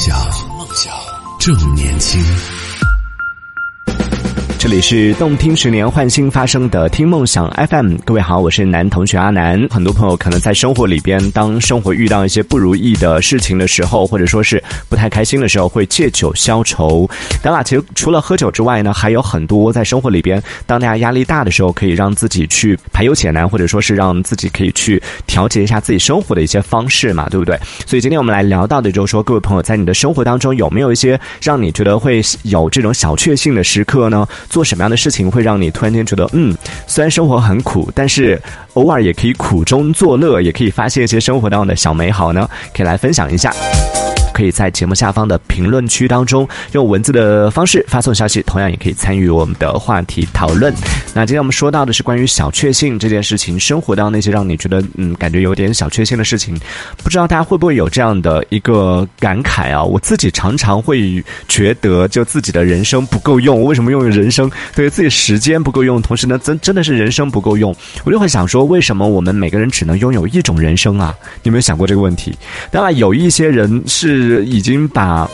想，梦想正年轻。这里是动听十年换新发生的听梦想 FM，各位好，我是男同学阿南。很多朋友可能在生活里边，当生活遇到一些不如意的事情的时候，或者说是不太开心的时候，会借酒消愁。当然，其实除了喝酒之外呢，还有很多在生活里边，当大家压力大的时候，可以让自己去排忧解难，或者说是让自己可以去调节一下自己生活的一些方式嘛，对不对？所以今天我们来聊到的就是说，各位朋友在你的生活当中有没有一些让你觉得会有这种小确幸的时刻呢？做什么样的事情会让你突然间觉得，嗯，虽然生活很苦，但是偶尔也可以苦中作乐，也可以发现一些生活当中的小美好呢？可以来分享一下。可以在节目下方的评论区当中用文字的方式发送消息，同样也可以参与我们的话题讨论。那今天我们说到的是关于小确幸这件事情，生活当中那些让你觉得嗯感觉有点小确幸的事情，不知道大家会不会有这样的一个感慨啊？我自己常常会觉得，就自己的人生不够用。为什么用人生？对自己时间不够用，同时呢，真真的是人生不够用。我就会想说，为什么我们每个人只能拥有一种人生啊？你有没有想过这个问题？当然，有一些人是。已经把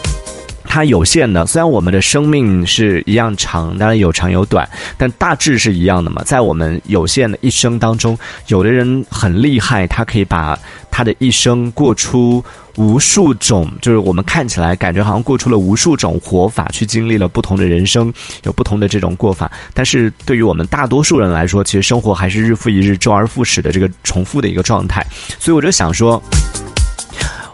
它有限的，虽然我们的生命是一样长，当然有长有短，但大致是一样的嘛。在我们有限的一生当中，有的人很厉害，他可以把他的一生过出无数种，就是我们看起来感觉好像过出了无数种活法，去经历了不同的人生，有不同的这种过法。但是对于我们大多数人来说，其实生活还是日复一日、周而复始的这个重复的一个状态。所以我就想说。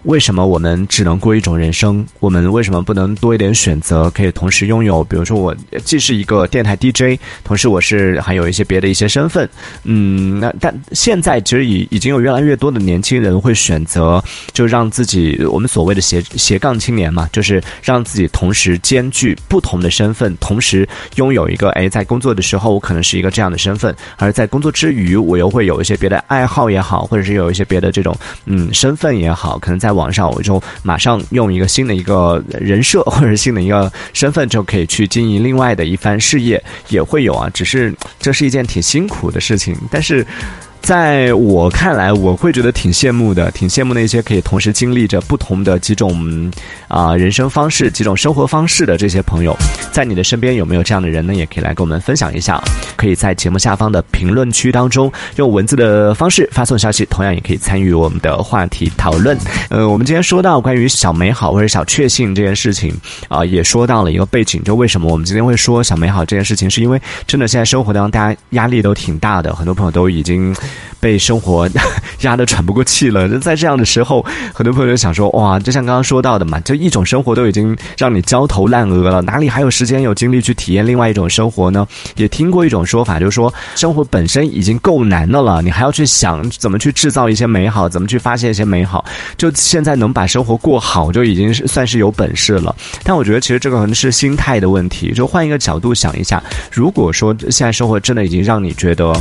为什么我们只能过一种人生？我们为什么不能多一点选择？可以同时拥有，比如说我既是一个电台 DJ，同时我是还有一些别的一些身份。嗯，那但现在其实已已经有越来越多的年轻人会选择，就让自己我们所谓的斜斜杠青年嘛，就是让自己同时兼具不同的身份，同时拥有一个哎，在工作的时候我可能是一个这样的身份，而在工作之余我又会有一些别的爱好也好，或者是有一些别的这种嗯身份也好，可能在。网上我就马上用一个新的一个人设或者新的一个身份就可以去经营另外的一番事业，也会有啊。只是这是一件挺辛苦的事情，但是。在我看来，我会觉得挺羡慕的，挺羡慕那些可以同时经历着不同的几种啊人生方式、几种生活方式的这些朋友。在你的身边有没有这样的人呢？也可以来跟我们分享一下。可以在节目下方的评论区当中用文字的方式发送消息，同样也可以参与我们的话题讨论。呃，我们今天说到关于小美好或者小确幸这件事情啊，也说到了一个背景，就为什么我们今天会说小美好这件事情，是因为真的现在生活当中大家压力都挺大的，很多朋友都已经。被生活 压得喘不过气了，在这样的时候，很多朋友就想说：哇，就像刚刚说到的嘛，就一种生活都已经让你焦头烂额了，哪里还有时间有精力去体验另外一种生活呢？也听过一种说法，就是说生活本身已经够难的了，你还要去想怎么去制造一些美好，怎么去发现一些美好。就现在能把生活过好，就已经算是有本事了。但我觉得其实这个可能是心态的问题，就换一个角度想一下，如果说现在生活真的已经让你觉得。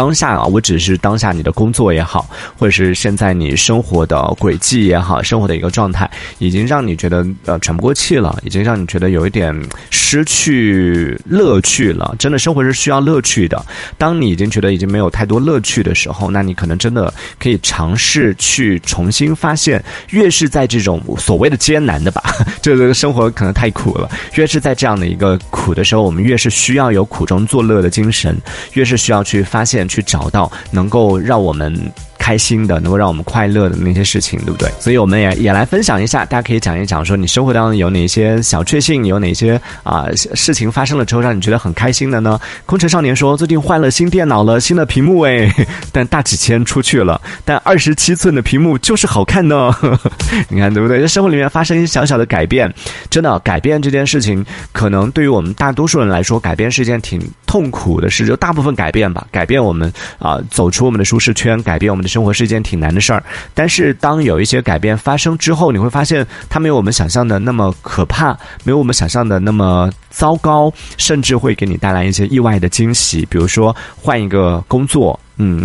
当下啊，我只是当下你的工作也好，或者是现在你生活的轨迹也好，生活的一个状态，已经让你觉得呃喘不过气了，已经让你觉得有一点失去乐趣了。真的，生活是需要乐趣的。当你已经觉得已经没有太多乐趣的时候，那你可能真的可以尝试去重新发现。越是在这种所谓的艰难的吧，这 个生活可能太苦了。越是在这样的一个苦的时候，我们越是需要有苦中作乐的精神，越是需要去发现。去找到能够让我们。开心的，能够让我们快乐的那些事情，对不对？所以我们也也来分享一下，大家可以讲一讲，说你生活当中有哪些小确幸，有哪些啊事情发生了之后让你觉得很开心的呢？空城少年说，最近换了新电脑了，新的屏幕哎，但大几千出去了，但二十七寸的屏幕就是好看呢。你看对不对？在生活里面发生一些小小的改变，真的改变这件事情，可能对于我们大多数人来说，改变是一件挺痛苦的事。就大部分改变吧，改变我我们啊，走出我们的舒适圈，改变我们的。生活是一件挺难的事儿，但是当有一些改变发生之后，你会发现它没有我们想象的那么可怕，没有我们想象的那么糟糕，甚至会给你带来一些意外的惊喜。比如说换一个工作。嗯，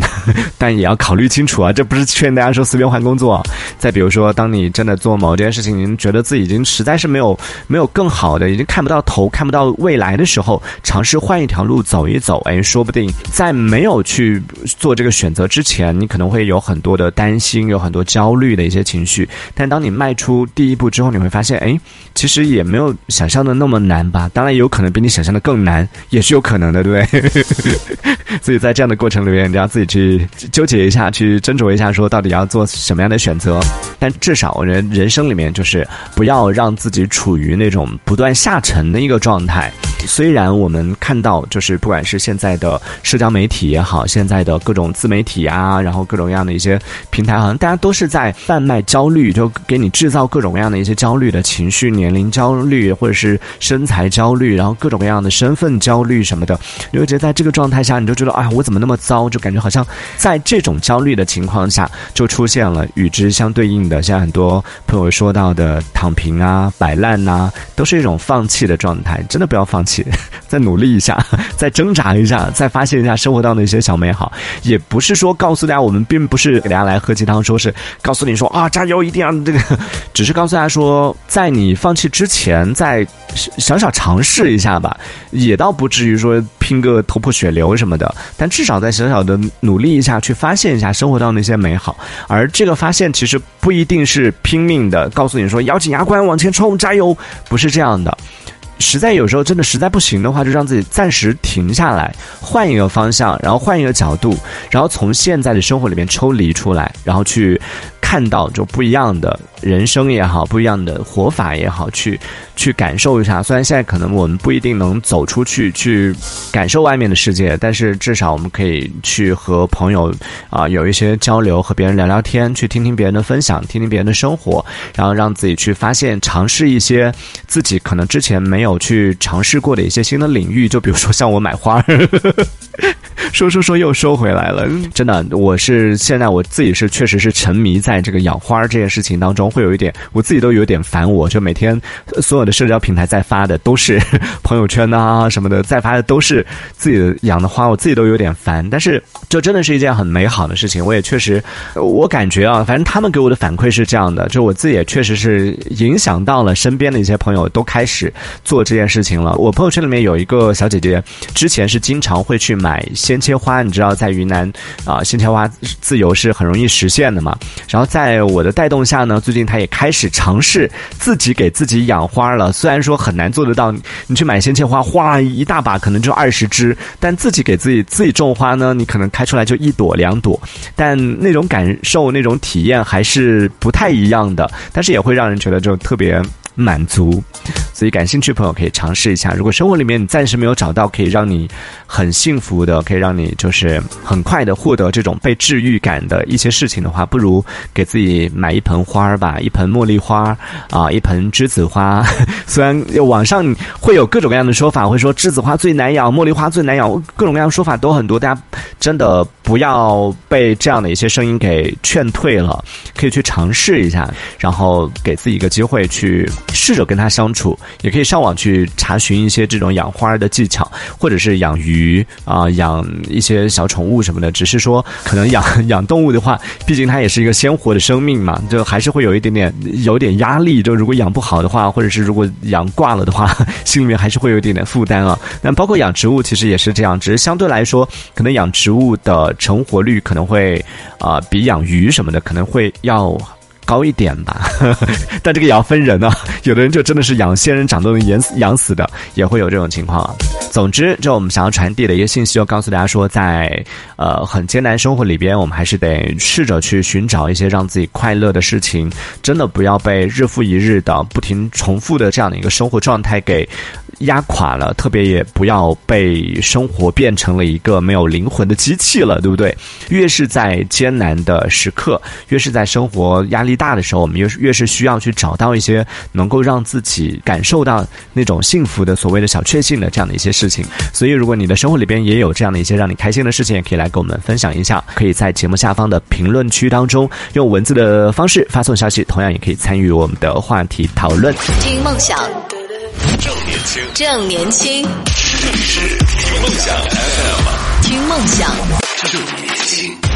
但也要考虑清楚啊，这不是劝大家说随便换工作。再比如说，当你真的做某件事情，您觉得自己已经实在是没有没有更好的，已经看不到头、看不到未来的时候，尝试换一条路走一走，哎，说不定在没有去做这个选择之前，你可能会有很多的担心，有很多焦虑的一些情绪。但当你迈出第一步之后，你会发现，哎，其实也没有想象的那么难吧？当然，也有可能比你想象的更难，也是有可能的，对不对？所以在这样的过程里面，你自己去纠结一下，去斟酌一下，说到底要做什么样的选择。但至少人人生里面，就是不要让自己处于那种不断下沉的一个状态。虽然我们看到，就是不管是现在的社交媒体也好，现在的各种自媒体啊，然后各种各样的一些平台，好像大家都是在贩卖焦虑，就给你制造各种各样的一些焦虑的情绪，年龄焦虑，或者是身材焦虑，然后各种各样的身份焦虑什么的。你会觉得在这个状态下，你就觉得，哎，我怎么那么糟？就感觉好像在这种焦虑的情况下，就出现了与之相对应的，像很多朋友说到的躺平啊、摆烂呐，都是一种放弃的状态。真的不要放弃。再努力一下，再挣扎一下，再发现一下生活当中的一些小美好。也不是说告诉大家，我们并不是给大家来喝鸡汤，说是告诉你说啊，加油，一定要这个。只是告诉大家说，在你放弃之前，再小小尝试一下吧，也倒不至于说拼个头破血流什么的。但至少在小小的努力一下，去发现一下生活当中的一些美好。而这个发现其实不一定是拼命的告诉你说咬紧牙关往前冲，加油，不是这样的。实在有时候真的实在不行的话，就让自己暂时停下来，换一个方向，然后换一个角度，然后从现在的生活里面抽离出来，然后去。看到就不一样的人生也好，不一样的活法也好，去去感受一下。虽然现在可能我们不一定能走出去去感受外面的世界，但是至少我们可以去和朋友啊有一些交流，和别人聊聊天，去听听别人的分享，听听别人的生活，然后让自己去发现、尝试一些自己可能之前没有有去尝试过的一些新的领域。就比如说像我买花。说说说又收回来了，真的，我是现在我自己是确实是沉迷在这个养花这件事情当中，会有一点，我自己都有点烦。我就每天所有的社交平台在发的都是 朋友圈啊什么的，在发的都是自己养的花，我自己都有点烦。但是这真的是一件很美好的事情，我也确实，我感觉啊，反正他们给我的反馈是这样的，就我自己也确实是影响到了身边的一些朋友，都开始做这件事情了。我朋友圈里面有一个小姐姐，之前是经常会去买一些。鲜切花，你知道在云南啊，鲜切花自由是很容易实现的嘛。然后在我的带动下呢，最近他也开始尝试自己给自己养花了。虽然说很难做得到，你去买鲜切花，哗一大把可能就二十支，但自己给自己自己种花呢，你可能开出来就一朵两朵，但那种感受、那种体验还是不太一样的。但是也会让人觉得就特别。满足，所以感兴趣朋友可以尝试一下。如果生活里面你暂时没有找到可以让你很幸福的，可让你就是很快的获得这种被治愈感的一些事情的话，不如给自己买一盆花儿吧，一盆茉莉花啊，一盆栀子花。虽然网上会有各种各样的说法，会说栀子花最难养，茉莉花最难养，各种各样说法都很多。大家真的不要被这样的一些声音给劝退了，可以去尝试一下，然后给自己一个机会去。试着跟它相处，也可以上网去查询一些这种养花的技巧，或者是养鱼啊，养一些小宠物什么的。只是说，可能养养动物的话，毕竟它也是一个鲜活的生命嘛，就还是会有一点点有点压力。就如果养不好的话，或者是如果养挂了的话，心里面还是会有一点点负担啊。那包括养植物，其实也是这样，只是相对来说，可能养植物的成活率可能会啊，比养鱼什么的可能会要。高一点吧，但这个也要分人啊。有的人就真的是养仙人掌都能养死养死的，也会有这种情况啊。总之，就我们想要传递的一个信息，就告诉大家说，在呃很艰难生活里边，我们还是得试着去寻找一些让自己快乐的事情。真的不要被日复一日的不停重复的这样的一个生活状态给。压垮了，特别也不要被生活变成了一个没有灵魂的机器了，对不对？越是在艰难的时刻，越是在生活压力大的时候，我们越是越是需要去找到一些能够让自己感受到那种幸福的所谓的小确幸的这样的一些事情。所以，如果你的生活里边也有这样的一些让你开心的事情，也可以来跟我们分享一下。可以在节目下方的评论区当中用文字的方式发送消息，同样也可以参与我们的话题讨论。听梦想。正年轻，正年轻，这里是听梦想 FM。听梦想。正年轻。